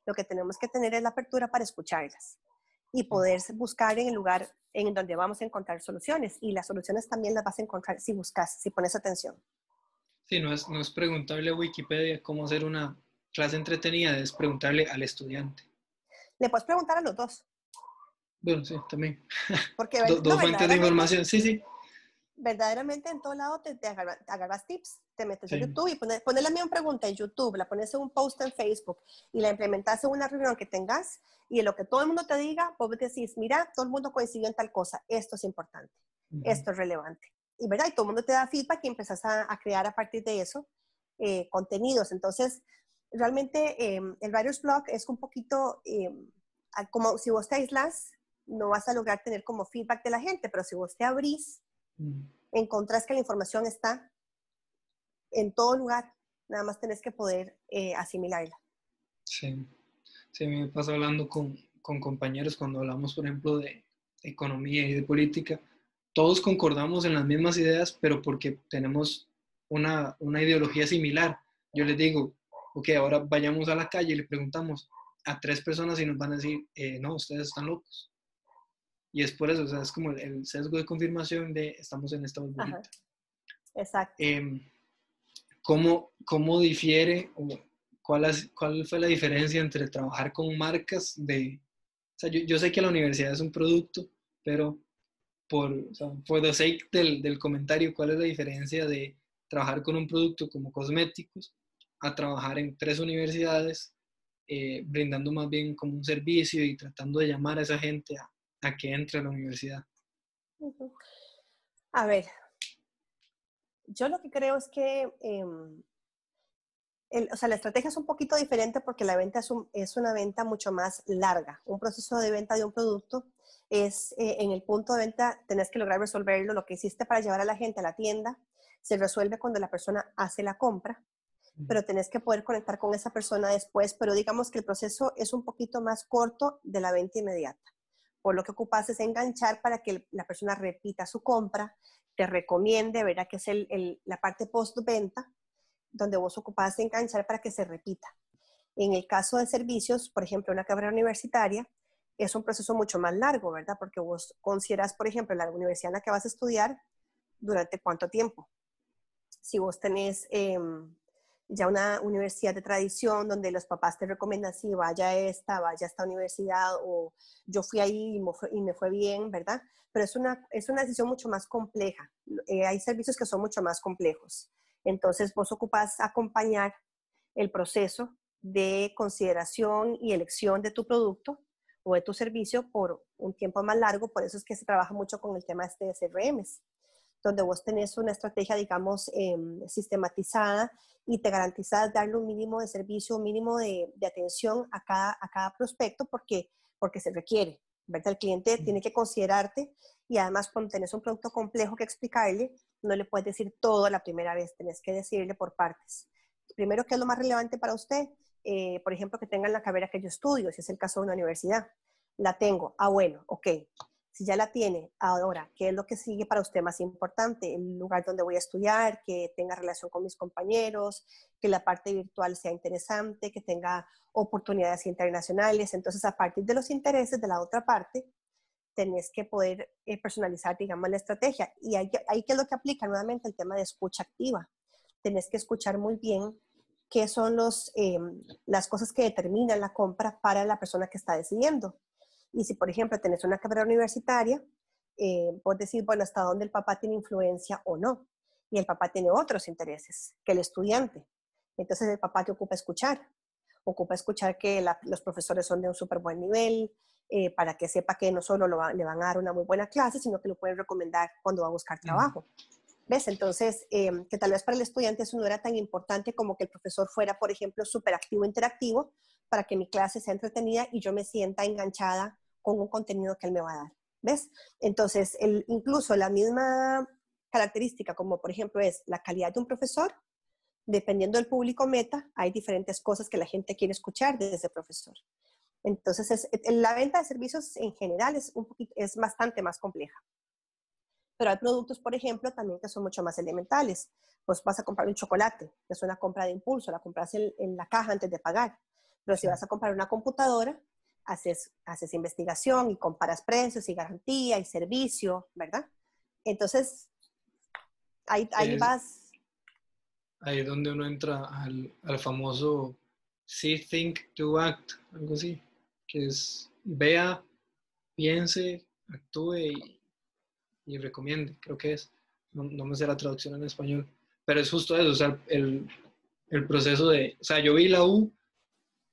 Lo que tenemos que tener es la apertura para escucharlas y poder buscar en el lugar en donde vamos a encontrar soluciones. Y las soluciones también las vas a encontrar si buscas, si pones atención. Sí, no es, no es preguntarle a Wikipedia cómo hacer una clase entretenida, es preguntarle al estudiante. Le puedes preguntar a los dos. Bueno, sí, también. Porque, dos fuentes de información, sí, sí verdaderamente en todo lado te, agarras, tips, te metes en YouTube y pones, la misma pregunta en YouTube, la pones en un post en Facebook y la implementas en una reunión que tengas y en lo que todo el mundo te diga, vos decís, mira, todo el mundo coincidió en tal cosa, esto es importante, esto es relevante. Y, ¿verdad? y todo el mundo te da feedback y empezás a, crear a partir de eso eh, contenidos. Entonces, realmente em, el Writer's Blog es un poquito em, como si vos te aislas, no vas a lograr tener como feedback de la gente, pero si vos te abrís encontrás que la información está en todo lugar, nada más tenés que poder eh, asimilarla. Sí. Sí, me pasa hablando con, con compañeros cuando hablamos, por ejemplo, de economía y de política. Todos concordamos en las mismas ideas, pero porque tenemos una, una ideología similar. Yo les digo, ok, ahora vayamos a la calle y le preguntamos a tres personas y nos van a decir, eh, no, ustedes están locos. Y es por eso, o sea, es como el, sesgo de confirmación de estamos en esta burbujita. Exacto. Eh, ¿cómo, ¿Cómo difiere o cuál, es, cuál fue la diferencia entre trabajar con marcas de... O sea, yo, yo sé que la universidad es un producto, pero por, o sea, for the sake del, del comentario, ¿cuál es la diferencia de trabajar con un producto como cosméticos a trabajar en tres universidades, eh, brindando más bien como un servicio y tratando de llamar a esa gente a, a que entre a la universidad? A ver, yo lo que creo es que em, o sea, la estrategia es un poquito diferente porque la venta es, es, una venta mucho más larga. Un proceso de venta de un producto es eh, en el punto de venta, tenés que lograr resolverlo. Lo que hiciste para llevar a la gente a la tienda se resuelve cuando la persona hace la compra, pero tenés que poder conectar con esa persona después. Pero digamos que el proceso es un poquito más corto de la venta inmediata. Por lo que ocupas es enganchar para que la persona repita su compra, te recomiende, verá que es el, la parte post-venta donde vos ocupás de enganchar para que se repita. En el caso de servicios, por ejemplo, una carrera universitaria, es un proceso mucho más largo, ¿verdad? Porque vos consideras, por ejemplo, la universidad en la que vas a estudiar, durante cuánto tiempo. Si vos tenés em, ya una universidad de tradición donde los papás te recomiendan, sí, vaya a esta, vaya a esta universidad, o yo fui ahí y me fue, y me fue bien, ¿verdad? Pero es una, es una decisión mucho más compleja. Eh, hay servicios que son mucho más complejos. Entonces vos ocupas acompañar el proceso de consideración y elección de tu producto o de tu servicio por un tiempo más largo, por eso es que se trabaja mucho con el tema este de CRMs, donde vos tenés una estrategia, digamos, em, sistematizada y te garantizas darle un mínimo de servicio, un mínimo de, atención a cada, a cada prospecto porque, porque se requiere, ¿verdad? El cliente tiene que considerarte y además cuando tenés un producto complejo que explicarle, no le puedes decir todo la primera vez, tenés que decirle por partes. Primero, ¿qué es lo más relevante para usted? Eh, por ejemplo, que tengan la carrera que yo estudio, si es el caso de una universidad. La tengo. Ah, bueno, ok. Si ya la tiene, ahora, ¿qué es lo que sigue para usted más importante? El lugar donde voy a estudiar, que tenga relación con mis compañeros, que la parte virtual sea interesante, que tenga oportunidades internacionales. Entonces, a partir de los intereses de la otra parte, tenés que poder eh, personalizar, digamos, la estrategia. Y ahí, ahí es lo que aplica nuevamente el tema de escucha activa. Tenés que escuchar muy bien qué son los, em, las cosas que determinan la compra para la persona que está decidiendo. Y si, por ejemplo, tenés una carrera universitaria, eh, puedes decir, bueno, hasta dónde el papá tiene influencia o no. Y el papá tiene otros intereses que el estudiante. Entonces el papá te ocupa escuchar. Ocupa escuchar que los profesores son de un súper buen nivel, eh, para que sepa que no solo le van a dar una muy buena clase, sino que lo pueden recomendar cuando va a buscar trabajo. ¿Ves? Entonces, em, que tal vez para el estudiante eso no era tan importante como que el profesor fuera, por ejemplo, súper activo, interactivo, para que mi clase sea entretenida y yo me sienta enganchada con un contenido que él me va a dar. ¿Ves? Entonces, el, incluso la misma característica, como por ejemplo es la calidad de un profesor, dependiendo del público meta, hay diferentes cosas que la gente quiere escuchar de ese profesor. Entonces, la venta de servicios en general es, un poquito, es bastante más compleja. Pero hay productos, por ejemplo, también que son mucho más elementales. Pues vas a comprar un chocolate, que es una compra de impulso, la compras en, la caja antes de pagar. Pero si vas a comprar una computadora, haces, haces investigación y comparas precios y garantía y servicio, ¿verdad? Entonces, ahí, ahí vas. Ahí es donde uno entra al, al famoso see, think, do, act, algo así que es vea, piense, actúe y, recomiende, creo que es. No, me sé la traducción en español, pero es justo eso, o sea, el, el proceso de, o sea, yo vi la U,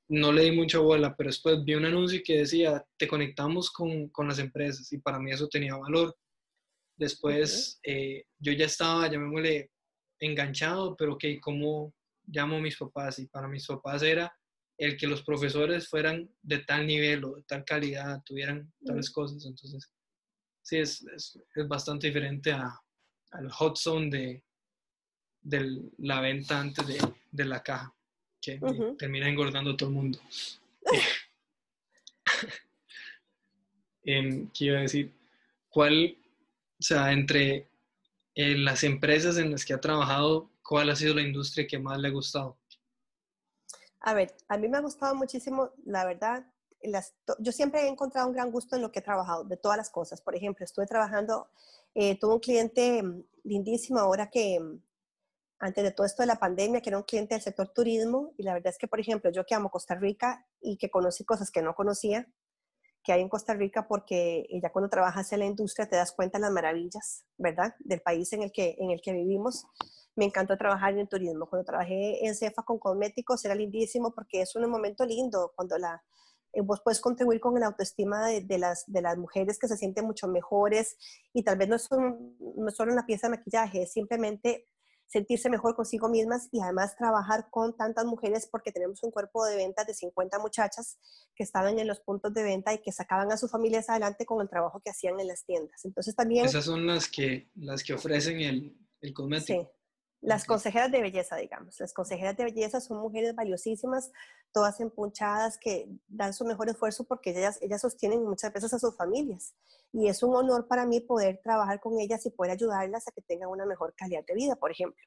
no le di mucha bola, pero después vi un anuncio que decía, te conectamos con, con las empresas y para mí eso tenía valor. Después eh, yo ya estaba, llamémosle, enganchado, pero que ¿cómo llamo a mis papás? Y para mis papás era, el que los profesores fueran de tal nivel o de tal calidad, tuvieran tales cosas. Entonces, sí, es, es, bastante diferente a, al hot zone de, de la venta antes de, de la caja, que termina engordando a todo el mundo. eh, ¿qué iba a decir? ¿Cuál, o sea, entre eh, las empresas en las que ha trabajado, cuál ha sido la industria que más le ha gustado? A ver, a mí me ha gustado muchísimo, la verdad, yo siempre he encontrado un gran gusto en lo que he trabajado, de todas las cosas. Por ejemplo, estuve trabajando, eh, tuve un cliente mm, lindísimo ahora que, mm, antes de todo esto de la pandemia, que era un cliente del sector turismo, y la verdad es que, por ejemplo, yo que amo Costa Rica y que conocí cosas que no conocía, que hay en Costa Rica, porque ya cuando trabajas en la industria te das cuenta de las maravillas, ¿verdad?, del país en el que, en el que vivimos. Me encantó trabajar en el turismo. Cuando trabajé en Cefa con cosméticos era lindísimo porque es un momento lindo cuando la, eh, vos puedes contribuir con la autoestima de, las, de las mujeres que se sienten mucho mejores y tal vez no es, no solo una pieza de maquillaje, es simplemente sentirse mejor consigo mismas y además trabajar con tantas mujeres porque tenemos un cuerpo de ventas de 50 muchachas que estaban en los puntos de venta y que sacaban a sus familias adelante con el trabajo que hacían en las tiendas. Entonces también... Esas son las que, las que ofrecen el, el cosmético. Sí. Las consejeras de belleza, digamos. Las consejeras de belleza son mujeres valiosísimas, todas empunchadas, que dan su mejor esfuerzo porque ellas, ellas sostienen muchas veces a sus familias. Y es un honor para mí poder trabajar con ellas y poder ayudarlas a que tengan una mejor calidad de vida, por ejemplo.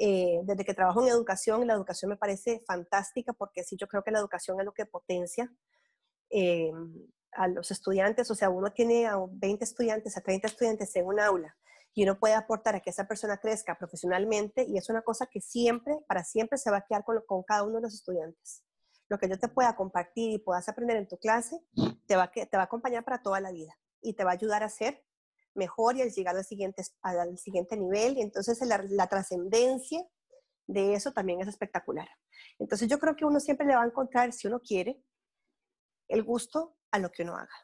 Eh, desde que trabajo en educación, la educación me parece fantástica porque sí, yo creo que la educación es lo que potencia eh, a los estudiantes. O sea, uno tiene a 20 estudiantes, a 30 estudiantes en un aula y uno puede aportar a que esa persona crezca profesionalmente y es una cosa que siempre, para siempre se va a quedar con, cada uno de los estudiantes. Lo que yo te pueda compartir y puedas aprender en tu clase te va, te va a acompañar para toda la vida y te va a ayudar a ser mejor y a llegar al siguiente, al siguiente nivel. Y entonces la, la trascendencia de eso también es espectacular. Entonces yo creo que uno siempre le va a encontrar, si uno quiere, el gusto a lo que uno haga.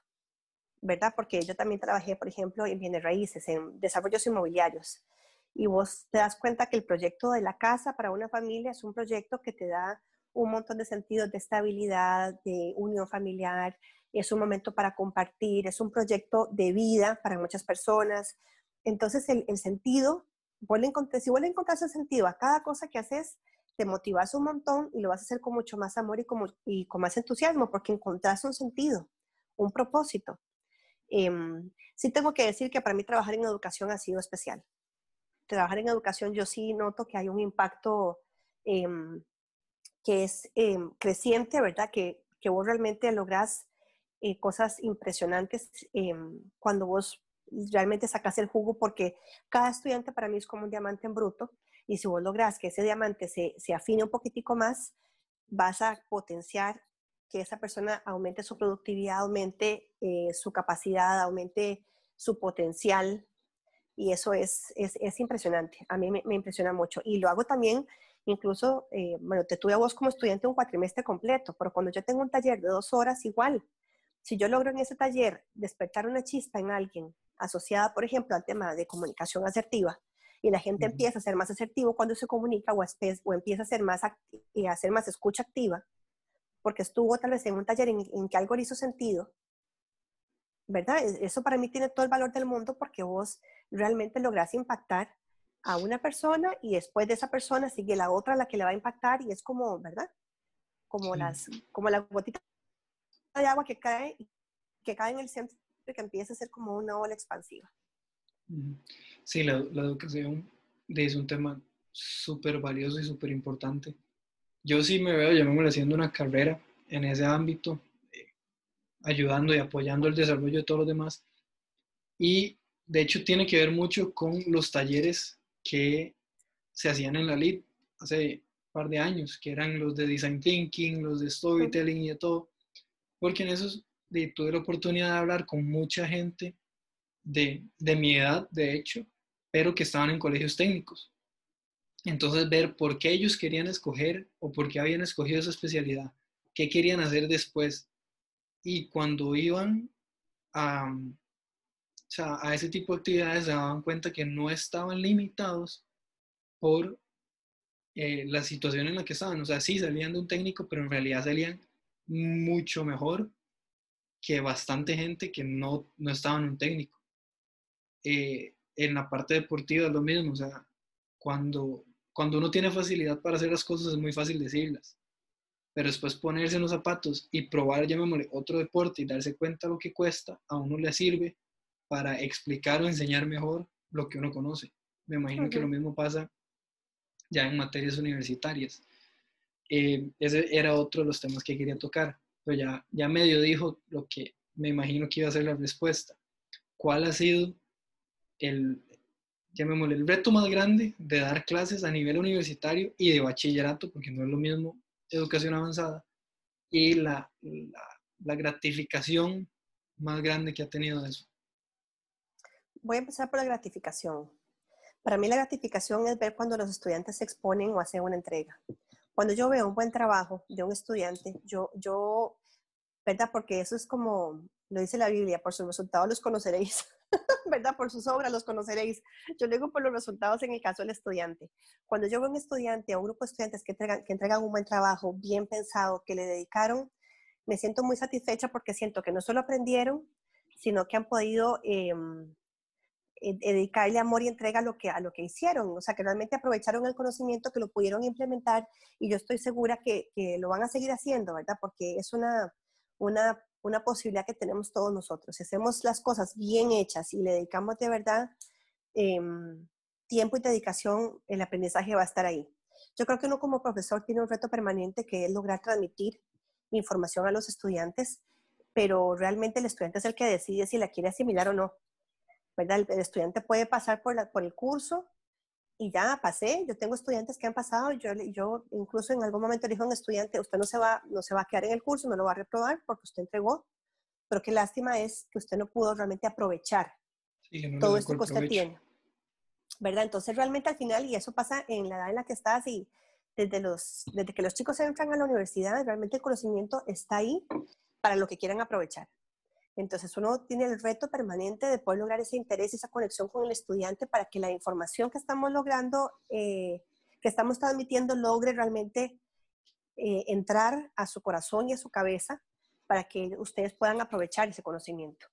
¿Verdad? Porque yo también trabajé, por ejemplo, en bienes raíces, en desarrollos inmobiliarios. Y vos te das cuenta que el proyecto de la casa para una familia es un proyecto que te da un montón de sentidos de estabilidad, de unión familiar, es un momento para compartir, es un proyecto de vida para muchas personas. Entonces, el, sentido, si vuelve a encontrar ese sentido a cada cosa que haces, te motivas un montón y lo vas a hacer con mucho más amor y, como, y con más entusiasmo, porque encontrás un sentido, un propósito. Em, sí tengo que decir que para mí trabajar en educación ha sido especial. Trabajar en educación yo sí noto que hay un impacto em, que es em, creciente, ¿verdad? Que, que, vos realmente lográs eh, cosas impresionantes cuando vos realmente sacas el jugo, porque cada estudiante para mí es como un diamante en bruto, y si vos lográs que ese diamante se, se afine un poquitico más, vas a potenciar que esa persona aumente su productividad, aumente eh, su capacidad, aumente su potencial. Y eso es, es, es impresionante. A mí me, impresiona mucho. Y lo hago también, incluso, eh, bueno, te tuve a vos como estudiante un cuatrimestre completo, pero cuando yo tengo un taller de dos horas, igual. Si yo logro en ese taller despertar una chispa en alguien asociada, por ejemplo, al tema de comunicación asertiva, y la gente empieza a ser más asertivo cuando se comunica o, o empieza a ser más, a hacer más escucha activa, porque estuvo tal vez en un taller en, que algo le hizo sentido, ¿verdad? Eso para mí tiene todo el valor del mundo porque vos realmente lográs impactar a una persona y después de esa persona sigue la otra la que le va a impactar y es como, ¿verdad? Como, las, como la gotita de agua que cae, que cae en el centro y que empieza a ser como una ola expansiva. Sí, la, la educación es un tema súper valioso y súper importante yo sí me veo, llamémosle, haciendo una carrera en ese ámbito, eh, ayudando y apoyando el desarrollo de todos los demás. Y de hecho tiene que ver mucho con los talleres que se hacían en la LID hace un par de años, que eran los de Design Thinking, los de Storytelling y de todo, porque en esos tuve la oportunidad de hablar con mucha gente de, de mi edad, de hecho, pero que estaban en colegios técnicos. Entonces, ver por qué ellos querían escoger o por qué habían escogido esa especialidad, qué querían hacer después. Y cuando iban a, a ese tipo de actividades, se daban cuenta que no estaban limitados por eh, la situación en la que estaban. O sea, sí salían de un técnico, pero en realidad salían mucho mejor que bastante gente que no, no estaba en un técnico. Eh, en la parte deportiva es lo mismo, o sea, cuando cuando uno tiene facilidad para hacer las cosas es muy fácil decirlas. pero después ponerse en los zapatos y probar, llamémosle, otro deporte y darse cuenta lo que cuesta, a uno le sirve para explicar o enseñar mejor lo que uno conoce. Me imagino que lo mismo pasa ya en materias universitarias. Eh, ese era otro de los temas que quería tocar, pero ya, ya medio dijo lo que me imagino que iba a ser la respuesta. ¿Cuál ha sido el, llamémosle, el reto más grande de dar clases a nivel universitario y de bachillerato, porque no es lo mismo educación avanzada, y la, la, gratificación más grande que ha tenido eso? Voy a empezar por la gratificación. Para mí la gratificación es ver cuando los estudiantes se exponen o hacen una entrega. Cuando yo veo un buen trabajo de un estudiante, yo, yo, ¿verdad? Porque eso es como lo dice la Biblia, por sus resultados los conoceréis. ¿verdad? Por sus obras los conoceréis. Yo lo digo por los resultados en el caso del estudiante. Cuando yo veo un estudiante o un grupo de estudiantes que entregan, que entregan un buen trabajo, bien pensado, que le dedicaron, me siento muy satisfecha porque siento que no solo aprendieron, sino que han podido em, e, dedicarle amor y entrega a lo, que, a lo que hicieron. O sea, que realmente aprovecharon el conocimiento, que lo pudieron implementar y yo estoy segura que, que lo van a seguir haciendo, ¿verdad? Porque es una, una una posibilidad que tenemos todos nosotros. Si hacemos las cosas bien hechas y le dedicamos de verdad em, tiempo y dedicación, el aprendizaje va a estar ahí. Yo creo que uno como profesor tiene un reto permanente que es lograr transmitir información a los estudiantes, pero realmente el estudiante es el que decide si la quiere asimilar o no. ¿verdad? El, estudiante puede pasar por, la, por el curso y ya pasé. Yo tengo estudiantes que han pasado, yo, yo incluso en algún momento le dije a un estudiante, usted no se, va, no se va a quedar en el curso, no lo va a reprobar porque usted entregó, pero qué lástima es que usted no pudo realmente aprovechar todo esto que usted tiene. ¿Verdad? Entonces realmente al final, y eso pasa en la edad en la que estás y desde, los, desde que los chicos entran a la universidad, realmente el conocimiento está ahí para lo que quieran aprovechar. Entonces uno tiene el reto permanente de poder lograr ese interés, esa conexión con el estudiante para que la información que estamos logrando, eh, que estamos transmitiendo, logre realmente eh, entrar a su corazón y a su cabeza para que ustedes puedan aprovechar ese conocimiento.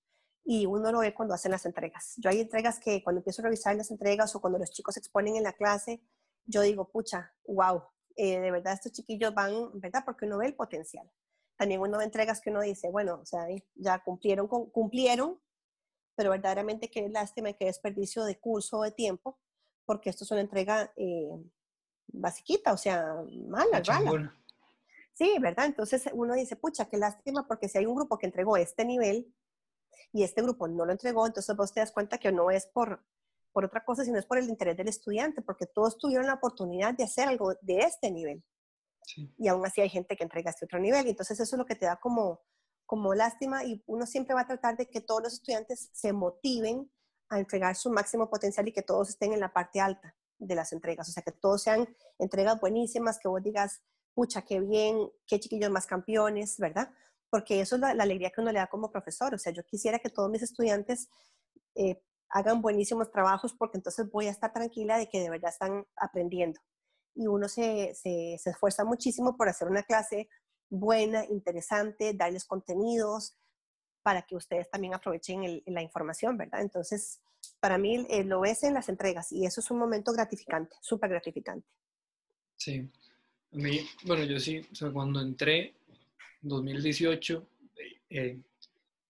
Y uno lo ve cuando hacen las entregas. Yo hay entregas que cuando empiezo a revisar las entregas o cuando los chicos exponen en la clase, yo digo, pucha, wow, eh, de verdad estos chiquillos van, ¿verdad? Porque uno ve el potencial también uno ve entregas que uno dice, bueno, o sea, ya cumplieron, cumplieron, pero verdaderamente qué lástima y qué desperdicio de curso o de tiempo, porque esto es una entrega eh, basiquita, o sea, mala, mala. Sí, ¿verdad? Entonces uno dice, pucha, qué lástima, porque si hay un grupo que entregó este nivel y este grupo no lo entregó, entonces vos te das cuenta que no es por, por otra cosa, sino es por el interés del estudiante, porque todos tuvieron la oportunidad de hacer algo de este nivel. Y aún así hay gente que entrega este otro nivel. Entonces eso es lo que te da como, como lástima y uno siempre va a tratar de que todos los estudiantes se motiven a entregar su máximo potencial y que todos estén en la parte alta de las entregas. O sea, que todos sean entregas buenísimas, que vos digas, pucha, qué bien, qué chiquillos más campeones, ¿verdad? Porque eso es la, alegría que uno le da como profesor. O sea, yo quisiera que todos mis estudiantes eh, hagan buenísimos trabajos porque entonces voy a estar tranquila de que de verdad están aprendiendo y uno se, se, esfuerza muchísimo por hacer una clase buena, interesante, darles contenidos para que ustedes también aprovechen la información, ¿verdad? Entonces, para mí eh, lo ves en las entregas y eso es un momento gratificante, súper gratificante. Sí, a mí, bueno, yo sí, o sea, cuando entré, 2018, eh,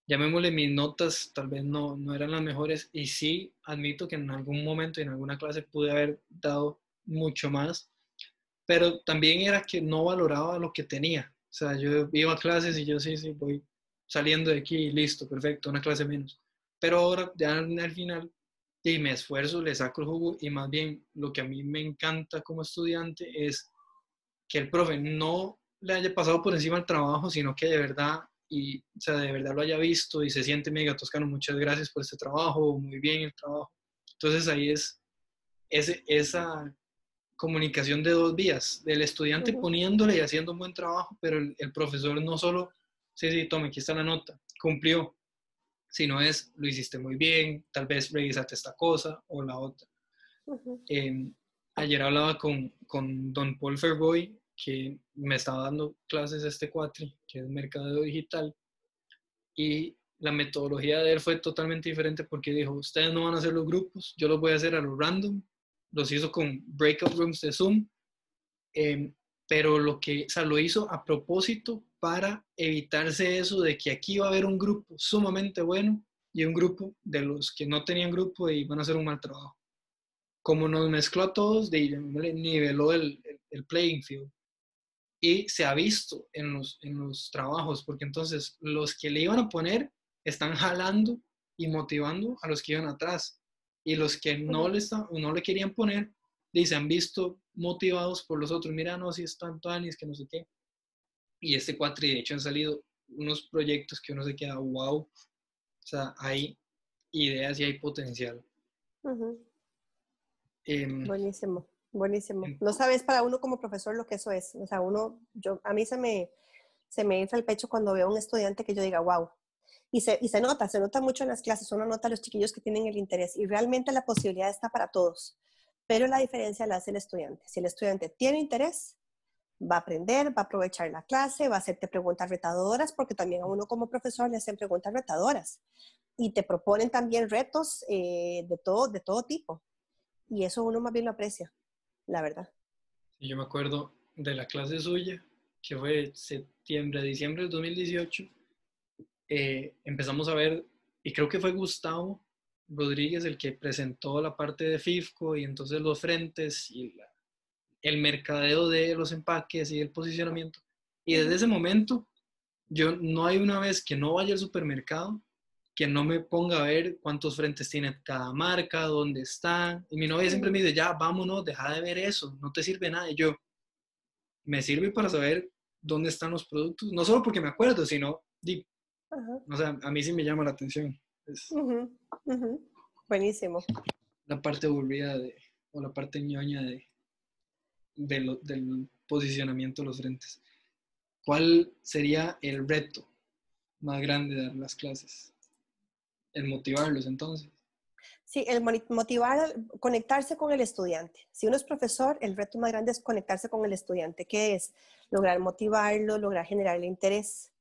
llamémosle mis notas, tal vez no, no eran las mejores y sí admito que en algún momento, en alguna clase pude haber dado mucho más, pero también era que no valoraba lo que tenía. O sea, yo iba a clases y yo sí, sí, voy saliendo de aquí, listo, perfecto, una clase menos. Pero ahora, ya al final, y me esfuerzo, le saco el jugo y más bien lo que a mí me encanta como estudiante es que el profe no le haya pasado por encima el trabajo, sino que de verdad, y, o sea, de verdad lo haya visto y se siente mega toscano, muchas gracias por este trabajo, muy bien el trabajo. Entonces ahí es ese, esa comunicación de dos vías, del estudiante poniéndole y haciendo un buen trabajo, pero el, profesor no solo, sí, sí, tome, aquí está la nota, cumplió, sino es, lo hiciste muy bien, tal vez revisaste esta cosa o la otra. Em, ayer hablaba con, con don Paul Fairboy, que me estaba dando clases este cuatri, que es mercadeo digital, y la metodología de él fue totalmente diferente porque dijo, ustedes no van a hacer los grupos, yo los voy a hacer a lo random, los hizo con breakout rooms de Zoom. Em, pero lo que, o sea, lo hizo a propósito para evitarse eso de que aquí va a haber un grupo sumamente bueno y un grupo de los que no tenían grupo y van a hacer un mal trabajo. Como nos mezcló a todos, niveló el, el, playing field. Y se ha visto en los, en los trabajos, porque entonces los que le iban a poner están jalando y motivando a los que iban atrás. Y los que no le, no le querían poner, se han visto motivados por los otros. Mira, no, si es tanto anis, que no sé qué. Y este cuatri, de hecho, han salido unos proyectos que uno se queda, wow. O sea, hay ideas y hay potencial. Em, buenísimo, buenísimo. Em, no sabes para uno como profesor lo que eso es. O sea, uno, yo, a mí se me, se me entra el pecho cuando veo a un estudiante que yo diga, wow. Y se, y se nota, se nota mucho en las clases, uno nota a los chiquillos que tienen el interés y realmente la posibilidad está para todos. Pero la diferencia la hace el estudiante. Si el estudiante tiene interés, va a aprender, va a aprovechar la clase, va a hacerte preguntas retadoras, porque también a uno como profesor le hacen preguntas retadoras. Y te proponen también retos eh, de, todo, de todo tipo. Y eso uno más bien lo aprecia, la verdad. Yo me acuerdo de la clase suya, que fue septiembre, diciembre del 2018. Eh, empezamos a ver, y creo que fue Gustavo, Rodríguez el que presentó la parte de FIFCO y entonces los frentes y el mercadeo de los empaques y el posicionamiento. Y desde ese momento, yo no hay una vez que no vaya al supermercado que no me ponga a ver cuántos frentes tiene cada marca, dónde están. Y mi novia siempre me dice, ya, vámonos, deja de ver eso, no te sirve nada. Y yo, me sirve para saber dónde están los productos, no solo porque me acuerdo, sino, o sea, a mí sí me llama la atención. Buenísimo. La parte aburrida de, o la parte ñoña de, del posicionamiento de los frentes. ¿Cuál sería el reto más grande de dar las clases? El motivarlos entonces. Sí, el motivar, conectarse con el estudiante. Si uno es profesor, el reto más grande es conectarse con el estudiante, que es lograr motivarlo, lograr generar el interés.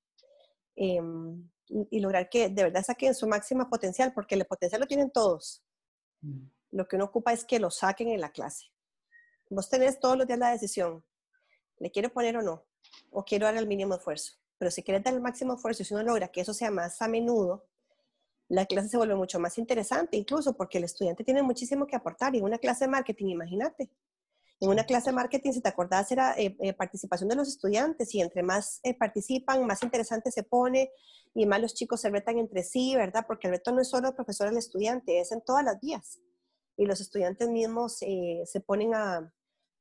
Em, y, lograr que de verdad saquen su máxima potencial, porque el potencial lo tienen todos. Mm. Lo que uno ocupa es que lo saquen en la clase. Vos tenés todos los días la decisión, ¿le quiero poner o no? ¿O quiero dar el mínimo esfuerzo? Pero si quieres dar el máximo esfuerzo y si uno logra que eso sea más a menudo, la clase se vuelve mucho más interesante, incluso porque el estudiante tiene muchísimo que aportar. Y en una clase de marketing, imagínate, en una clase de marketing, si te acordás, era eh, eh, participación de los estudiantes y entre más eh, participan, más interesante se pone y más los chicos se retan entre sí, ¿verdad? Porque el reto no es solo el profesor al estudiante, es en todas las vías. Y los estudiantes mismos se ponen a,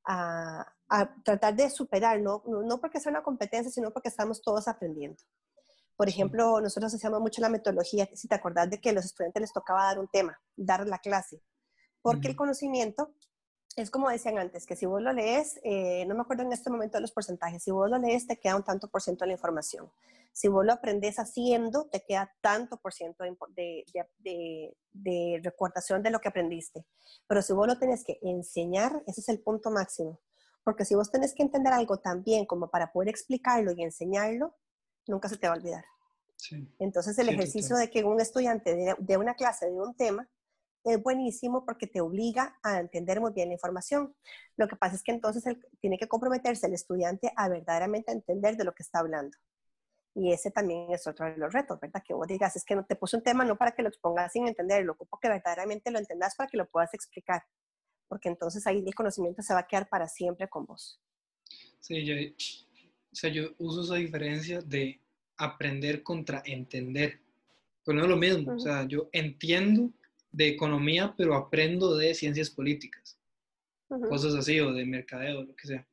a, tratar de superar, ¿no? no porque sea una competencia, sino porque estamos todos aprendiendo. Por ejemplo, nosotros hacíamos mucho la metodología, si te acordás de que a los estudiantes les tocaba dar un tema, dar la clase, porque el conocimiento es como decían antes, que si vos lo lees, eh, no me acuerdo en este momento de los porcentajes, si vos lo lees te queda un tanto por ciento de la información. Si vos lo aprendes haciendo, te queda tanto por ciento de, de, de, recordación de lo que aprendiste. Pero si vos lo tenés que enseñar, ese es el punto máximo. Porque si vos tenés que entender algo tan bien como para poder explicarlo y enseñarlo, nunca se te va a olvidar. Entonces el ejercicio de que un estudiante de una clase de un tema es buenísimo porque te obliga a entender muy bien la información. Lo que pasa es que entonces tiene que comprometerse el estudiante a verdaderamente entender de lo que está hablando. Y ese también es otro de los retos, ¿verdad? Que vos digas, es que no te puse un tema no para que lo expongas sin entender, lo ocupo que verdaderamente lo entendas para que lo puedas explicar. Porque entonces ahí el conocimiento se va a quedar para siempre con vos. Sí, yo, o sea, yo uso esa diferencia de aprender contra entender. Pero no es lo mismo. O sea, yo entiendo de economía, pero aprendo de ciencias políticas, cosas así, o de mercadeo, lo que sea.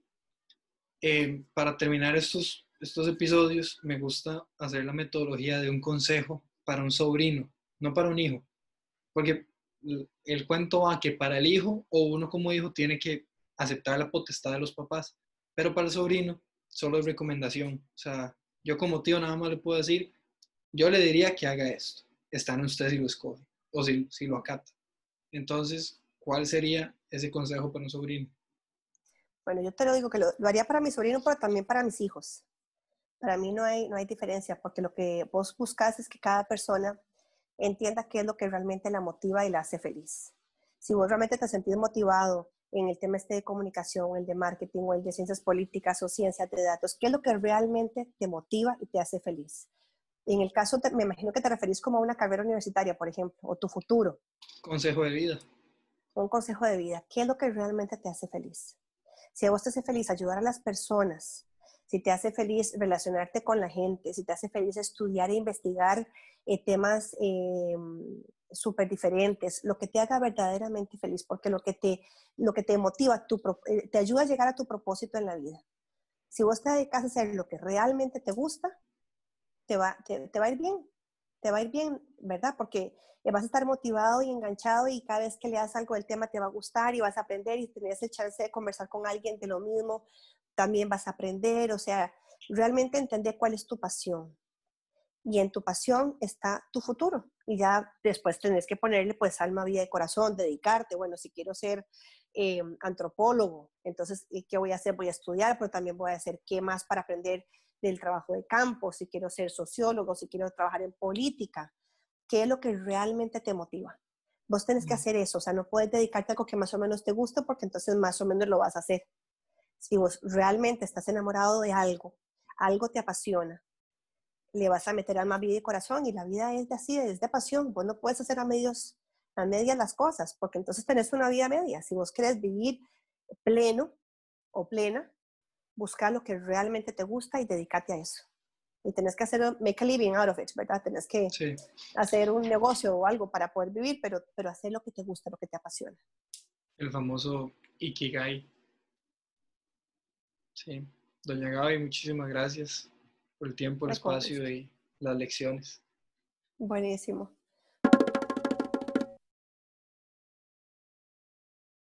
Eh, para terminar estos, estos episodios, me gusta hacer la metodología de un consejo para un sobrino, no para un hijo, porque el cuento va que para el hijo o uno como hijo tiene que aceptar la potestad de los papás, pero para el sobrino solo es recomendación. O sea, yo como tío nada más le puedo decir, yo le diría que haga esto, está en usted si lo escoge o si, lo acata. Entonces, ¿cuál sería ese consejo para un sobrino? Bueno, yo te lo digo que lo, haría para mi sobrino, pero también para mis hijos. Para mí no hay, no hay diferencia, porque lo que vos buscas es que cada persona entienda qué es lo que realmente la motiva y la hace feliz. Si vos realmente te sentís motivado en el tema este de comunicación, el de marketing o el de ciencias políticas o ciencias de datos? ¿Qué es lo que realmente te motiva y te hace feliz? En el caso, me imagino que te referís como a una carrera universitaria, por ejemplo, o tu futuro. Consejo de vida. Un consejo de vida. ¿Qué es lo que realmente te hace feliz? Si a vos te hace feliz ayudar a las personas, si te hace feliz relacionarte con la gente, si te hace feliz estudiar e investigar eh, temas eh, súper diferentes, lo que te haga verdaderamente feliz, porque lo que te, lo que te motiva, tu, eh, te ayuda a llegar a tu propósito en la vida. Si vos te dedicas a hacer lo que realmente te gusta, te va, te, va a ir bien, te va a ir bien, ¿verdad? Porque vas a estar motivado y enganchado y cada vez que le das algo del tema te va a gustar y vas a aprender y tenés el chance de conversar con alguien de lo mismo, también vas a aprender, o sea, realmente entender cuál es tu pasión. Y en tu pasión está tu futuro. Y ya después tenés que ponerle pues alma, vida y corazón, dedicarte. Bueno, si quiero ser eh, antropólogo, entonces, ¿qué voy a hacer? Voy a estudiar, pero también voy a hacer qué más para aprender del trabajo de campo, si quiero ser sociólogo, si quiero trabajar en política. ¿Qué es lo que realmente te motiva? Vos tenés que hacer eso, o sea, no puedes dedicarte a algo que más o menos te guste porque entonces más o menos lo vas a hacer. Si vos realmente estás enamorado de algo, algo te apasiona, le vas a meter alma, vida y corazón y la vida es de así, es de pasión. Vos no puedes hacer a medios, a medias las cosas porque entonces tenés una vida media. Si vos querés vivir pleno o plena, busca lo que realmente te gusta y dedícate a eso. Y tenés que hacer, make a living out of it, ¿verdad? Tenés que hacer un negocio o algo para poder vivir, pero, pero hacer lo que te gusta, lo que te apasiona. El famoso Ikigai. Sí, doña Gaby, muchísimas gracias por el tiempo, el espacio y las lecciones. Buenísimo.